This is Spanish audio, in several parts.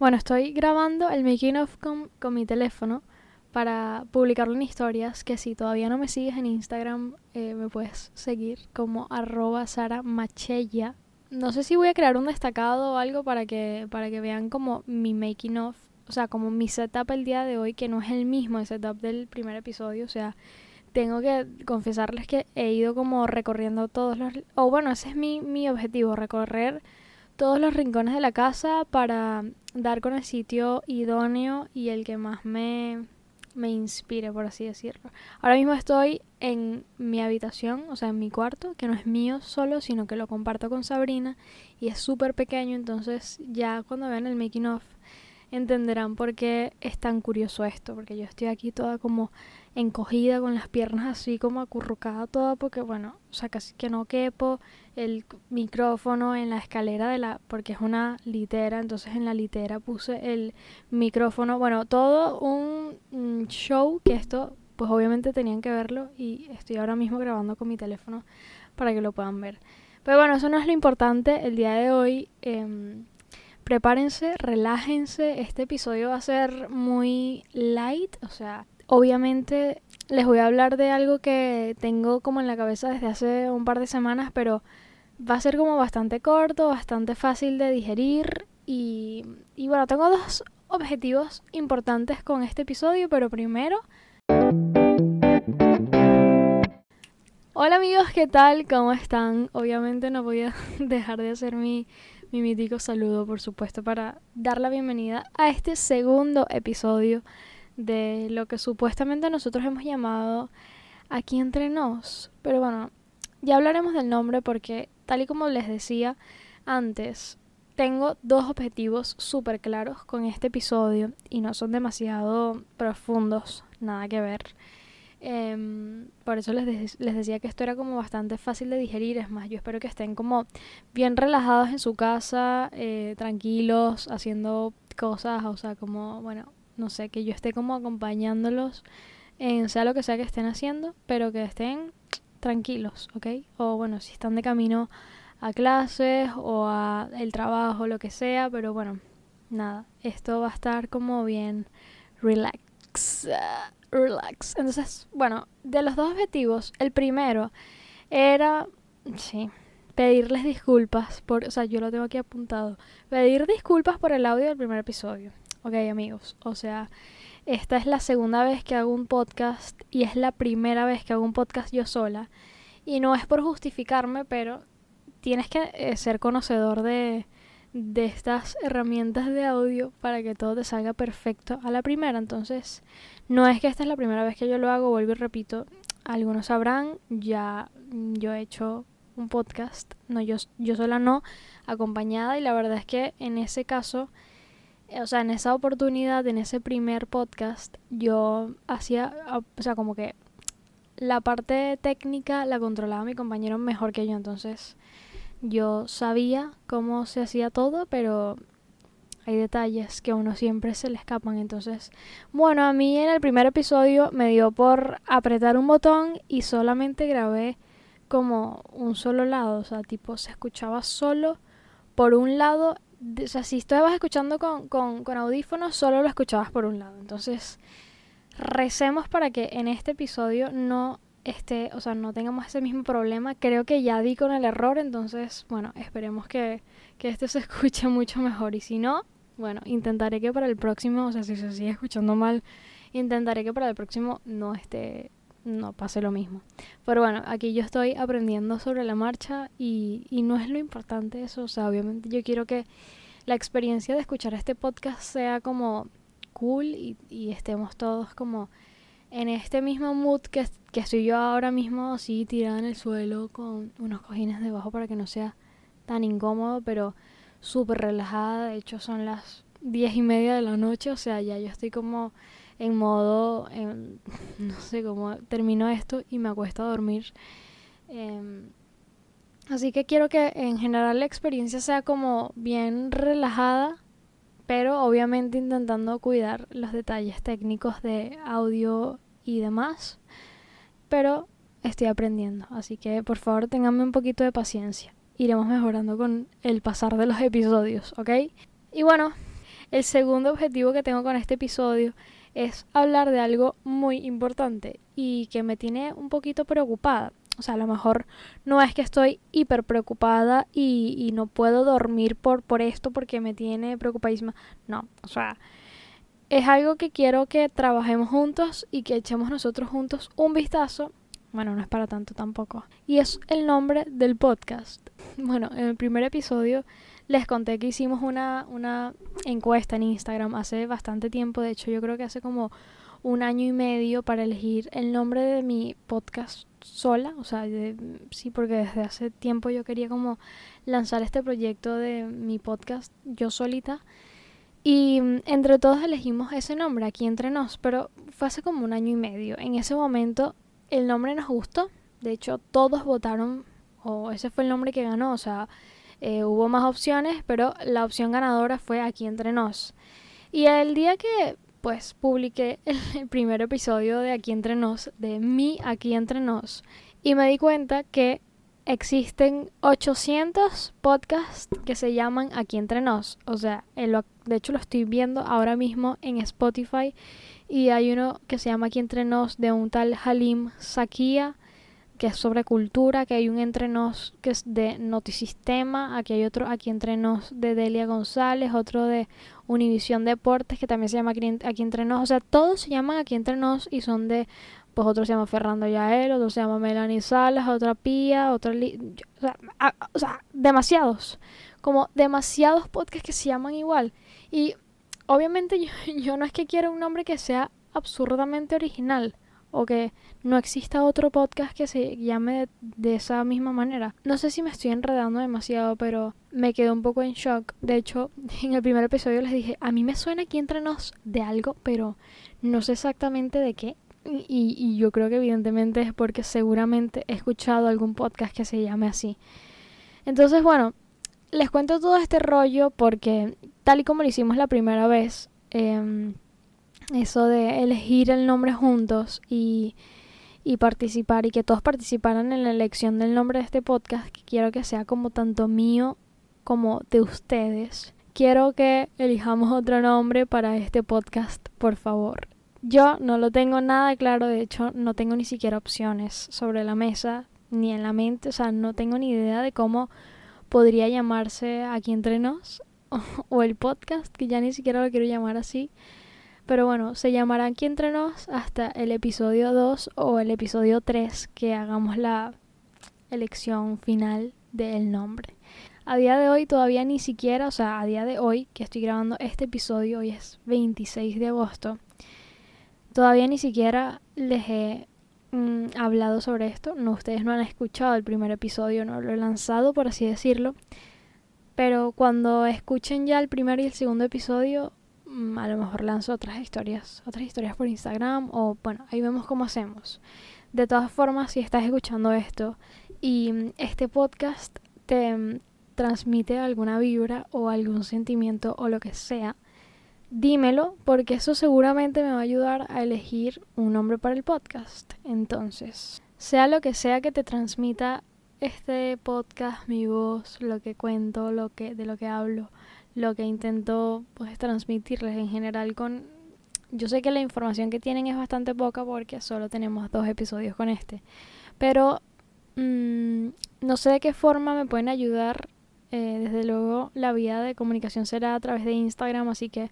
Bueno, estoy grabando el making of con, con mi teléfono para publicarlo en historias, que si todavía no me sigues en Instagram, eh, me puedes seguir como arroba saramachella. No sé si voy a crear un destacado o algo para que, para que vean como mi making of, o sea, como mi setup el día de hoy, que no es el mismo el setup del primer episodio, o sea, tengo que confesarles que he ido como recorriendo todos los... O bueno, ese es mi, mi objetivo, recorrer todos los rincones de la casa para dar con el sitio idóneo y el que más me, me inspire, por así decirlo. Ahora mismo estoy en mi habitación, o sea, en mi cuarto, que no es mío solo, sino que lo comparto con Sabrina y es súper pequeño, entonces ya cuando vean el making of entenderán por qué es tan curioso esto, porque yo estoy aquí toda como encogida con las piernas así como acurrucada toda porque bueno, o sea, casi que no quepo el micrófono en la escalera de la porque es una litera, entonces en la litera puse el micrófono, bueno, todo un show que esto pues obviamente tenían que verlo y estoy ahora mismo grabando con mi teléfono para que lo puedan ver. Pero bueno, eso no es lo importante. El día de hoy eh, prepárense, relájense. Este episodio va a ser muy light, o sea, obviamente les voy a hablar de algo que tengo como en la cabeza desde hace un par de semanas, pero va a ser como bastante corto, bastante fácil de digerir y, y bueno, tengo dos objetivos importantes con este episodio, pero primero... Hola amigos, ¿qué tal? ¿Cómo están? Obviamente no voy a dejar de hacer mi, mi mítico saludo, por supuesto, para dar la bienvenida a este segundo episodio de lo que supuestamente nosotros hemos llamado aquí entre nos. Pero bueno, ya hablaremos del nombre porque tal y como les decía antes, tengo dos objetivos súper claros con este episodio y no son demasiado profundos, nada que ver. Em, por eso les, les decía que esto era como bastante fácil de digerir. Es más, yo espero que estén como bien relajados en su casa, eh, tranquilos, haciendo cosas, o sea, como, bueno, no sé, que yo esté como acompañándolos en sea lo que sea que estén haciendo, pero que estén tranquilos, ¿ok? O bueno, si están de camino a clases o a el trabajo, lo que sea, pero bueno, nada, esto va a estar como bien relax, relax. Entonces, bueno, de los dos objetivos, el primero era, sí, pedirles disculpas por, o sea, yo lo tengo aquí apuntado, pedir disculpas por el audio del primer episodio. Ok, amigos, o sea, esta es la segunda vez que hago un podcast y es la primera vez que hago un podcast yo sola. Y no es por justificarme, pero tienes que eh, ser conocedor de, de estas herramientas de audio para que todo te salga perfecto a la primera. Entonces, no es que esta es la primera vez que yo lo hago, vuelvo y repito, algunos sabrán, ya yo he hecho un podcast, no yo, yo sola no, acompañada y la verdad es que en ese caso o sea, en esa oportunidad, en ese primer podcast, yo hacía, o sea, como que la parte técnica la controlaba mi compañero mejor que yo, entonces yo sabía cómo se hacía todo, pero hay detalles que a uno siempre se le escapan. Entonces, bueno, a mí en el primer episodio me dio por apretar un botón y solamente grabé como un solo lado, o sea, tipo se escuchaba solo por un lado o sea, si estabas escuchando con, con, con audífonos, solo lo escuchabas por un lado. Entonces, recemos para que en este episodio no esté, o sea, no tengamos ese mismo problema. Creo que ya di con el error, entonces, bueno, esperemos que, que este se escuche mucho mejor. Y si no, bueno, intentaré que para el próximo, o sea, si se sigue escuchando mal, intentaré que para el próximo no esté no pase lo mismo. Pero bueno, aquí yo estoy aprendiendo sobre la marcha y, y no es lo importante eso. O sea, obviamente yo quiero que la experiencia de escuchar este podcast sea como cool y, y estemos todos como en este mismo mood que, que estoy yo ahora mismo así tirada en el suelo con unos cojines debajo para que no sea tan incómodo, pero súper relajada. De hecho son las diez y media de la noche, o sea, ya yo estoy como en modo, no sé cómo termino esto y me acuesto a dormir. Em, así que quiero que en general la experiencia sea como bien relajada, pero obviamente intentando cuidar los detalles técnicos de audio y demás. Pero estoy aprendiendo, así que por favor tenganme un poquito de paciencia. Iremos mejorando con el pasar de los episodios, ¿ok? Y bueno, el segundo objetivo que tengo con este episodio es hablar de algo muy importante y que me tiene un poquito preocupada. O sea, a lo mejor no es que estoy hiper preocupada y, no puedo dormir por, por esto porque me tiene preocupadísima. No, o sea, es algo que quiero que trabajemos juntos y que echemos nosotros juntos un vistazo. Bueno, no es para tanto tampoco. Y es el nombre del podcast. Bueno, en el primer episodio les conté que hicimos una, una encuesta en Instagram hace bastante tiempo. De hecho, yo creo que hace como un año y medio para elegir el nombre de mi podcast sola. O sea, sí, porque desde hace tiempo yo quería como lanzar este proyecto de mi podcast yo solita. Y mm, entre todos elegimos ese nombre aquí entre nos, pero fue hace como un año y medio. En ese momento el nombre nos gustó, de hecho todos votaron, o ese fue el nombre que ganó, o sea, eh, hubo más opciones, pero la opción ganadora fue aquí entre nos. Y el día que pues publiqué el primer episodio de Aquí entre nos, de mí aquí entre nos, y me di cuenta que existen 800 podcasts que se llaman Aquí entre nos. O sea, de hecho lo estoy viendo ahora mismo en Spotify y hay uno que se llama Aquí entre nos de un tal Halim Sakia que es sobre cultura, que hay un entre nos que es de Notisistema, aquí hay otro aquí entre nos de Delia González, otro de Univisión Deportes que también se llama Aquí entre nos, o sea, todos se llaman Aquí entre nos y son de pues otro se llama Fernando Yael, otro se llama Melanie Salas, otra Pía, otra... sea, o sea, demasiados. Como demasiados podcasts que se llaman igual. Y obviamente yo, no es que quiera un nombre que sea absurdamente original o que no exista otro podcast que se llame de, esa misma manera. No sé si me estoy enredando demasiado, pero me quedo un poco en shock. De hecho, en el primer episodio les dije, a mí me suena aquí entre nos de algo, pero no sé exactamente de qué. Y, yo creo que evidentemente es porque seguramente he escuchado algún podcast que se llame así. Entonces, bueno, les cuento todo este rollo porque tal y como lo hicimos la primera vez, em, eso de elegir el nombre juntos y, y participar y que todos participaran en la elección del nombre de este podcast, que quiero que sea como tanto mío como de ustedes. Quiero que elijamos otro nombre para este podcast, por favor. Yo no lo tengo nada claro, de hecho no tengo ni siquiera opciones sobre la mesa ni en la mente, o sea, no tengo ni idea de cómo podría llamarse aquí entre nos o, el podcast, que ya ni siquiera lo quiero llamar así. Pero bueno, se llamará aquí entre nos hasta el episodio 2 o el episodio 3 que hagamos la elección final del nombre. A día de hoy todavía ni siquiera, o sea, a día de hoy que estoy grabando este episodio, hoy es 26 de agosto, Todavía ni siquiera les he mm, hablado sobre esto. No, ustedes no han escuchado el primer episodio, no lo he lanzado, por así decirlo. Pero cuando escuchen ya el primer y el segundo episodio, mm, a lo mejor lanzo otras historias, otras historias por Instagram o bueno, ahí vemos cómo hacemos. De todas formas, si estás escuchando esto y mm, este podcast te transmite alguna vibra o algún sentimiento o lo que sea, dímelo porque eso seguramente me va a ayudar a elegir un nombre para el podcast. Entonces, sea lo que sea que te transmita este podcast, mi voz, lo que cuento, lo que de lo que hablo, lo que intento pues transmitirles en general con yo sé que la información que tienen es bastante poca porque solo tenemos dos episodios con este, pero mm, no sé de qué forma me pueden ayudar eh, desde luego la vía de comunicación será a través de Instagram, así que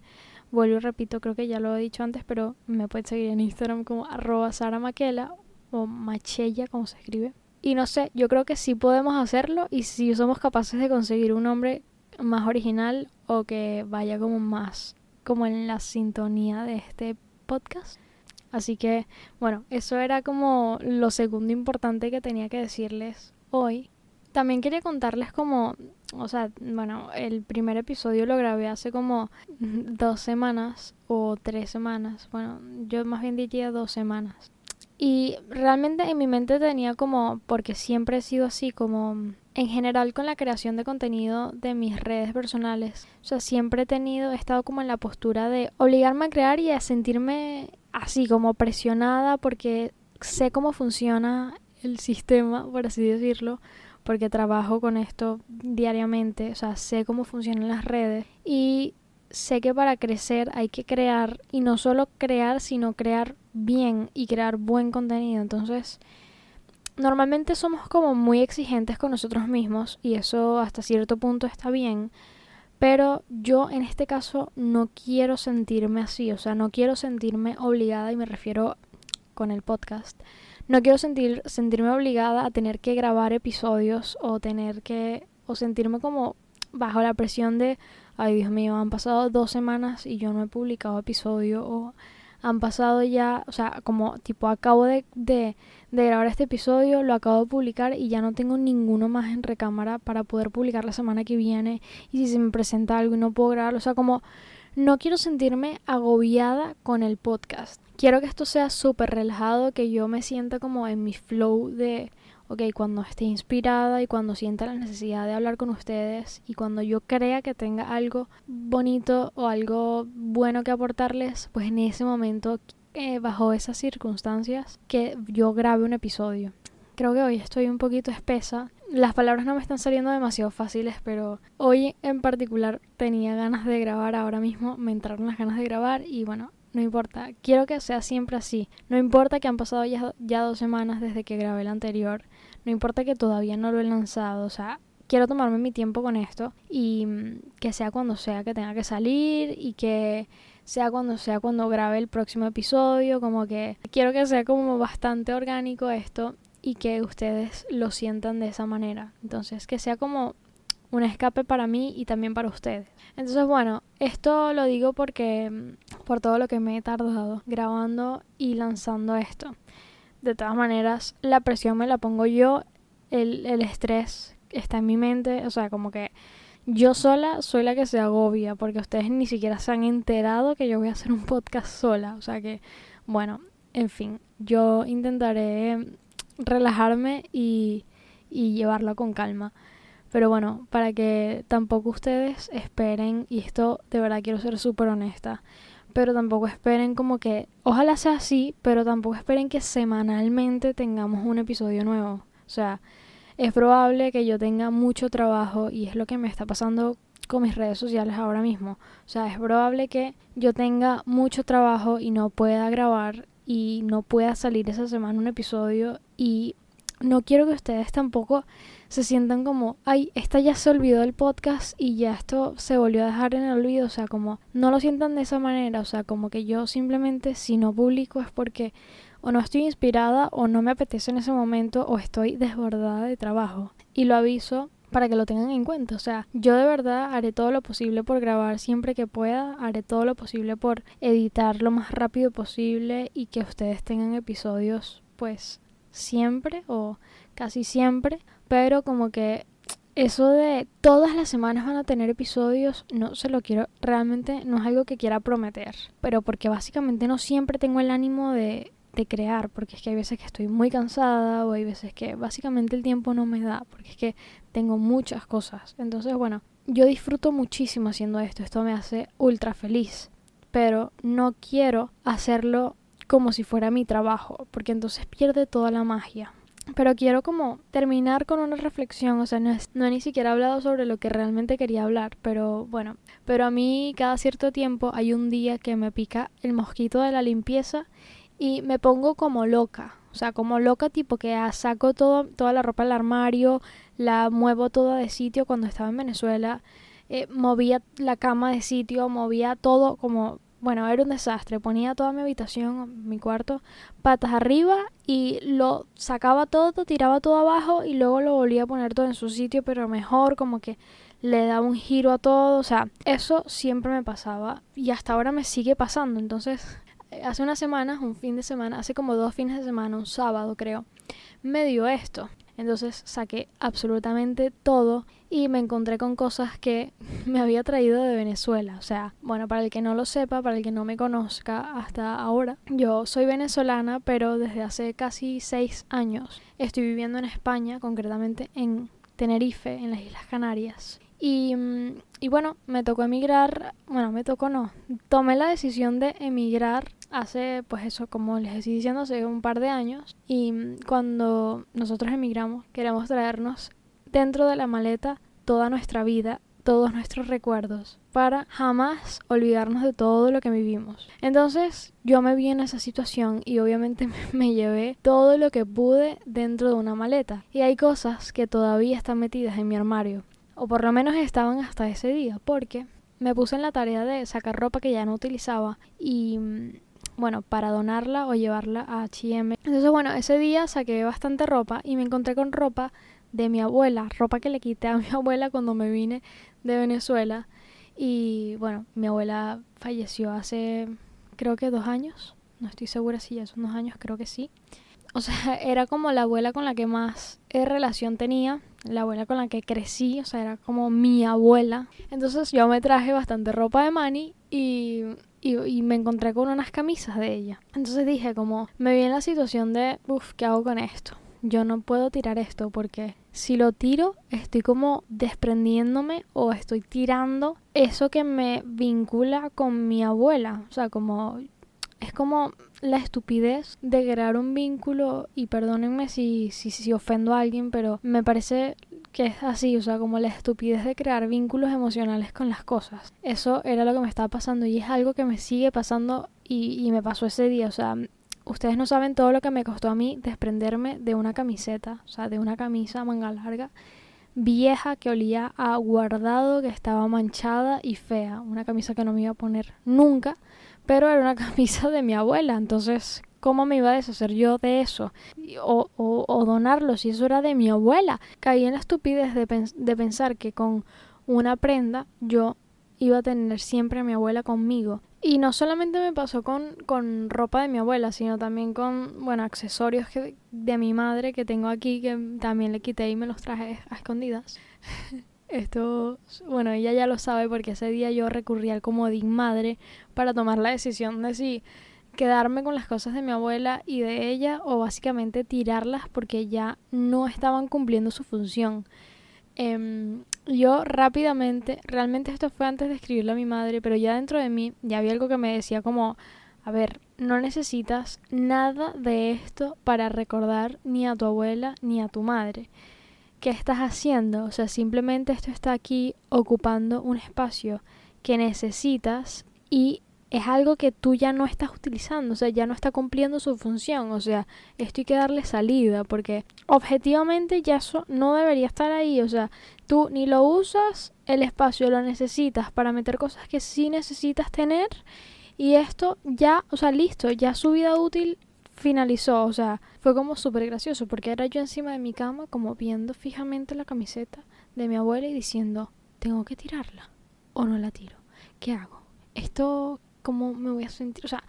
vuelvo y repito, creo que ya lo he dicho antes, pero me pueden seguir en Instagram como arroba saramaquela o machella como se escribe. Y no sé, yo creo que sí podemos hacerlo y si somos capaces de conseguir un nombre más original o que vaya como más como en la sintonía de este podcast. Así que, bueno, eso era como lo segundo importante que tenía que decirles hoy. También quería contarles como, o sea, bueno, el primer episodio lo grabé hace como dos semanas o tres semanas. Bueno, yo más bien diría dos semanas. Y realmente en mi mente tenía como, porque siempre he sido así, como en general con la creación de contenido de mis redes personales. O sea, siempre he tenido, he estado como en la postura de obligarme a crear y a sentirme así como presionada porque sé cómo funciona el sistema, por así decirlo porque trabajo con esto diariamente, o sea, sé cómo funcionan las redes y sé que para crecer hay que crear y no solo crear, sino crear bien y crear buen contenido. Entonces, normalmente somos como muy exigentes con nosotros mismos y eso hasta cierto punto está bien. Pero yo en este caso no quiero sentirme así, o sea, no quiero sentirme obligada y me refiero con el podcast. No quiero sentir, sentirme obligada a tener que grabar episodios o tener que, o sentirme como bajo la presión de, ay Dios mío, han pasado dos semanas y yo no he publicado episodio o han pasado ya, o sea, como tipo acabo de, de, de, grabar este episodio, lo acabo de publicar y ya no tengo ninguno más en recámara para poder publicar la semana que viene y si se me presenta algo y no puedo grabar, o sea, como no quiero sentirme agobiada con el podcast. Quiero que esto sea súper relajado, que yo me sienta como en mi flow de ok, cuando esté inspirada y cuando sienta la necesidad de hablar con ustedes y cuando yo crea que tenga algo bonito o algo bueno que aportarles, pues en ese momento, eh, bajo esas circunstancias, que yo grabe un episodio. Creo que hoy estoy un poquito espesa. Las palabras no me están saliendo demasiado fáciles, pero hoy en particular tenía ganas de grabar ahora mismo, me entraron las ganas de grabar y bueno, no importa, quiero que sea siempre así. No importa que han pasado ya, ya, dos semanas desde que grabé el anterior. No importa que todavía no lo he lanzado. O sea, quiero tomarme mi tiempo con esto y mm, que sea cuando sea que tenga que salir y que sea cuando sea cuando grabe el próximo episodio. Como que quiero que sea como bastante orgánico esto y que ustedes lo sientan de esa manera. Entonces, que sea como un escape para mí y también para ustedes. Entonces, bueno, esto lo digo porque mm, por todo lo que me he tardado grabando y lanzando esto. De todas maneras, la presión me la pongo yo, el, el estrés está en mi mente, o sea, como que yo sola soy la que se agobia, porque ustedes ni siquiera se han enterado que yo voy a hacer un podcast sola, o sea que, bueno, en fin, yo intentaré relajarme y, y llevarlo con calma. Pero bueno, para que tampoco ustedes esperen, y esto de verdad quiero ser súper honesta, pero tampoco esperen como que, ojalá sea así, pero tampoco esperen que semanalmente tengamos un episodio nuevo. O sea, es probable que yo tenga mucho trabajo y es lo que me está pasando con mis redes sociales ahora mismo. O sea, es probable que yo tenga mucho trabajo y no pueda grabar y no pueda salir esa semana un episodio y no quiero que ustedes tampoco se sientan como, ay, esta ya se olvidó del podcast y ya esto se volvió a dejar en el olvido, o sea, como no lo sientan de esa manera, o sea, como que yo simplemente si no publico es porque o no estoy inspirada o no me apetece en ese momento o estoy desbordada de trabajo. Y lo aviso para que lo tengan en cuenta. O sea, yo de verdad haré todo lo posible por grabar siempre que pueda, haré todo lo posible por editar lo más rápido posible y que ustedes tengan episodios pues siempre o casi siempre, pero como que eso de todas las semanas van a tener episodios, no se lo quiero, realmente no es algo que quiera prometer, pero porque básicamente no siempre tengo el ánimo de, de crear, porque es que hay veces que estoy muy cansada o hay veces que básicamente el tiempo no me da, porque es que tengo muchas cosas. Entonces, bueno, yo disfruto muchísimo haciendo esto, esto me hace ultra feliz, pero no quiero hacerlo como si fuera mi trabajo, porque entonces pierde toda la magia. Pero quiero como terminar con una reflexión, o sea, no, no he ni siquiera hablado sobre lo que realmente quería hablar, pero bueno, pero a mí cada cierto tiempo hay un día que me pica el mosquito de la limpieza y me pongo como loca, o sea, como loca tipo que saco todo, toda la ropa del armario, la muevo toda de sitio cuando estaba en Venezuela, eh, movía la cama de sitio, movía todo como bueno, era un desastre. Ponía toda mi habitación, mi cuarto, patas arriba y lo sacaba todo, tiraba todo abajo y luego lo volvía a poner todo en su sitio, pero mejor, como que le daba un giro a todo. O sea, eso siempre me pasaba y hasta ahora me sigue pasando. Entonces, hace unas semanas, un fin de semana, hace como dos fines de semana, un sábado creo, me dio esto. Entonces saqué absolutamente todo y me encontré con cosas que me había traído de Venezuela. O sea, bueno, para el que no lo sepa, para el que no me conozca hasta ahora, yo soy venezolana, pero desde hace casi seis años estoy viviendo en España, concretamente en Tenerife, en las Islas Canarias. Y, mm, y bueno, me tocó emigrar, bueno, me tocó no, tomé la decisión de emigrar hace, pues eso, como les estoy diciendo, hace un par de años. Y cuando nosotros emigramos, queremos traernos dentro de la maleta toda nuestra vida, todos nuestros recuerdos para jamás olvidarnos de todo lo que vivimos. Entonces yo me vi en esa situación y obviamente me llevé todo lo que pude dentro de una maleta. Y hay cosas que todavía están metidas en mi armario, o por lo menos estaban hasta ese día, porque me puse en la tarea de sacar ropa que ya no utilizaba y bueno, para donarla o llevarla a H&M. Entonces, bueno, ese día saqué bastante ropa y me encontré con ropa de mi abuela, ropa que le quité a mi abuela cuando me vine de Venezuela. Y bueno, mi abuela falleció hace creo que dos años, no estoy segura si ya son dos años, creo que sí. O sea, era como la abuela con la que más relación tenía, la abuela con la que crecí, o sea, era como mi abuela. Entonces yo me traje bastante ropa de Manny y y, me encontré con unas camisas de ella. Entonces dije como, me vi en la situación de, uff, ¿qué hago con esto? Yo no puedo tirar esto porque si lo tiro estoy como desprendiéndome o estoy tirando eso que me vincula con mi abuela. O sea, como es como la estupidez de crear un vínculo y perdónenme si, si, si ofendo a alguien, pero me parece que es así, o sea, como la estupidez de crear vínculos emocionales con las cosas. Eso era lo que me estaba pasando y es algo que me sigue pasando y, y me pasó ese día, o sea, ustedes no saben todo lo que me costó a mí desprenderme de una camiseta, o sea, de una camisa manga larga vieja que olía a guardado, que estaba manchada y fea, una camisa que no me iba a poner nunca, pero era una camisa de mi abuela, entonces ¿Cómo me iba a deshacer yo de eso? O, o, donarlo si eso era de mi abuela. Caí en la estupidez de, de pensar que con una prenda yo iba a tener siempre a mi abuela conmigo. Y no solamente me pasó con, con ropa de mi abuela, sino también con, bueno, accesorios que, de mi madre que tengo aquí, que también le quité y me los traje a escondidas. Esto, bueno, ella ya lo sabe porque ese día yo recurrí al comodín madre para tomar la decisión de si quedarme con las cosas de mi abuela y de ella o básicamente tirarlas porque ya no estaban cumpliendo su función. Em, yo rápidamente, realmente esto fue antes de escribirlo a mi madre, pero ya dentro de mí ya había algo que me decía como, a ver, no necesitas nada de esto para recordar ni a tu abuela ni a tu madre. ¿Qué estás haciendo? O sea, simplemente esto está aquí ocupando un espacio que necesitas y es algo que tú ya no estás utilizando, o sea, ya no está cumpliendo su función, o sea, esto hay que darle salida, porque objetivamente ya eso no debería estar ahí, o sea, tú ni lo usas, el espacio lo necesitas para meter cosas que sí necesitas tener, y esto ya, o sea, listo, ya su vida útil finalizó, o sea, fue como súper gracioso, porque era yo encima de mi cama, como viendo fijamente la camiseta de mi abuela y diciendo, tengo que tirarla, o no la tiro, ¿qué hago? Esto cómo me voy a sentir. O sea,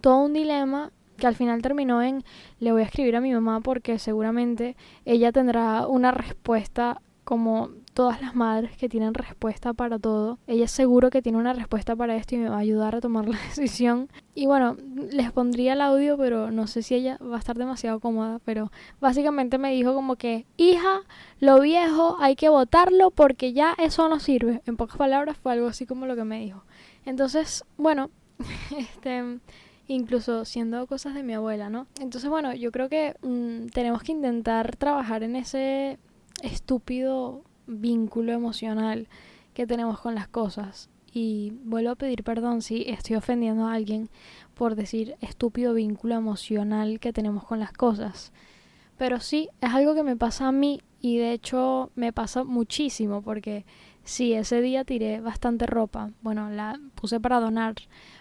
todo un dilema que al final terminó en le voy a escribir a mi mamá porque seguramente ella tendrá una respuesta como todas las madres que tienen respuesta para todo. Ella seguro que tiene una respuesta para esto y me va a ayudar a tomar la decisión. Y bueno, les pondría el audio, pero no sé si ella va a estar demasiado cómoda. Pero básicamente me dijo como que, hija, lo viejo hay que votarlo porque ya eso no sirve. En pocas palabras fue algo así como lo que me dijo. Entonces, bueno, este incluso siendo cosas de mi abuela, ¿no? Entonces, bueno, yo creo que mm, tenemos que intentar trabajar en ese estúpido vínculo emocional que tenemos con las cosas. Y vuelvo a pedir perdón si estoy ofendiendo a alguien por decir estúpido vínculo emocional que tenemos con las cosas. Pero sí, es algo que me pasa a mí y de hecho me pasa muchísimo porque Sí, ese día tiré bastante ropa. Bueno, la puse para donar.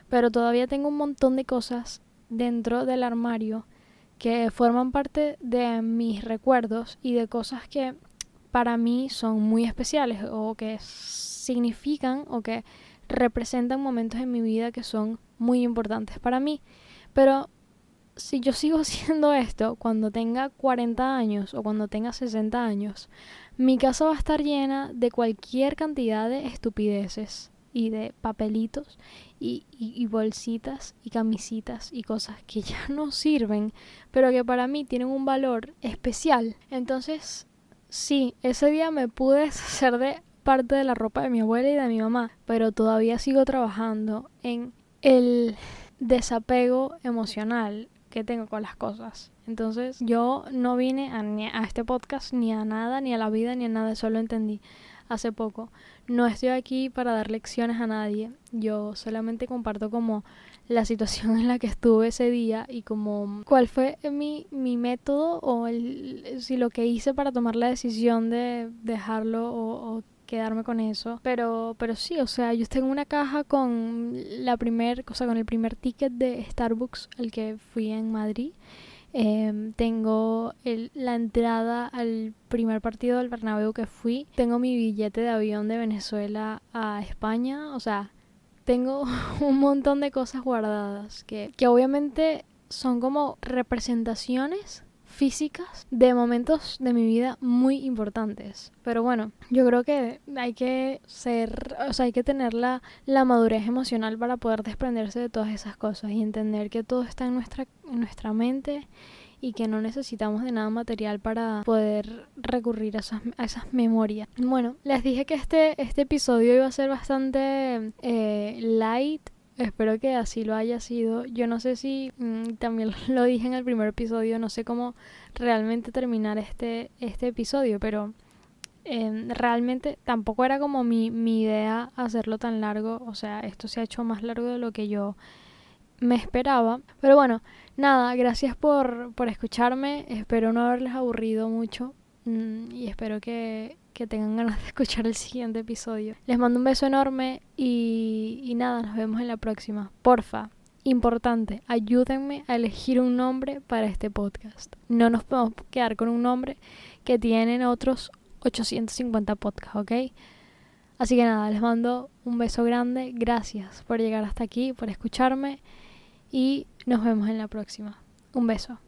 Pero todavía tengo un montón de cosas dentro del armario que forman parte de mis recuerdos y de cosas que para mí son muy especiales o que significan o que representan momentos en mi vida que son muy importantes para mí. Pero si yo sigo haciendo esto cuando tenga 40 años o cuando tenga 60 años, mi casa va a estar llena de cualquier cantidad de estupideces y de papelitos y, bolsitas y camisitas y cosas que ya no sirven, pero que para mí tienen un valor especial. Entonces, sí, ese día me pude deshacer de parte de la ropa de mi abuela y de mi mamá, pero todavía sigo trabajando en el desapego emocional que tengo con las cosas. Entonces yo no vine a, a, este podcast ni a nada, ni a la vida, ni a nada, solo entendí hace poco. No estoy aquí para dar lecciones a nadie, yo solamente comparto como la situación en la que estuve ese día y como cuál fue mi, mi método o el, si lo que hice para tomar la decisión de dejarlo o, quedarme con eso. Pero, pero sí, o sea, yo tengo una caja con la primer, cosa con el primer ticket de Starbucks al que fui en Madrid. Em, tengo el, la entrada al primer partido del Bernabéu que fui. Tengo mi billete de avión de Venezuela a España. O sea, tengo un montón de cosas guardadas que, que obviamente son como representaciones físicas de momentos de mi vida muy importantes. Pero bueno, yo creo que hay que ser, o sea, hay que tener la, la madurez emocional para poder desprenderse de todas esas cosas y entender que todo está en nuestra, nuestra mente y que no necesitamos de nada material para poder recurrir a esas, a esas memorias. Bueno, les dije que este, este episodio iba a ser bastante eh, light Espero que así lo haya sido. Yo no sé si mm, también lo dije en el primer episodio, no sé cómo realmente terminar este, este episodio, pero em, realmente tampoco era como mi, mi idea hacerlo tan largo. O sea, esto se ha hecho más largo de lo que yo me esperaba. Pero bueno, nada, gracias por, por escucharme. Espero no haberles aburrido mucho. Mm, y espero que, que tengan ganas de escuchar el siguiente episodio. Les mando un beso enorme y, y nada, nos vemos en la próxima. Porfa, importante, ayúdenme a elegir un nombre para este podcast. No nos podemos quedar con un nombre que tienen otros 850 podcasts, ¿ok? Así que nada, les mando un beso grande. Gracias por llegar hasta aquí, por escucharme y nos vemos en la próxima. Un beso.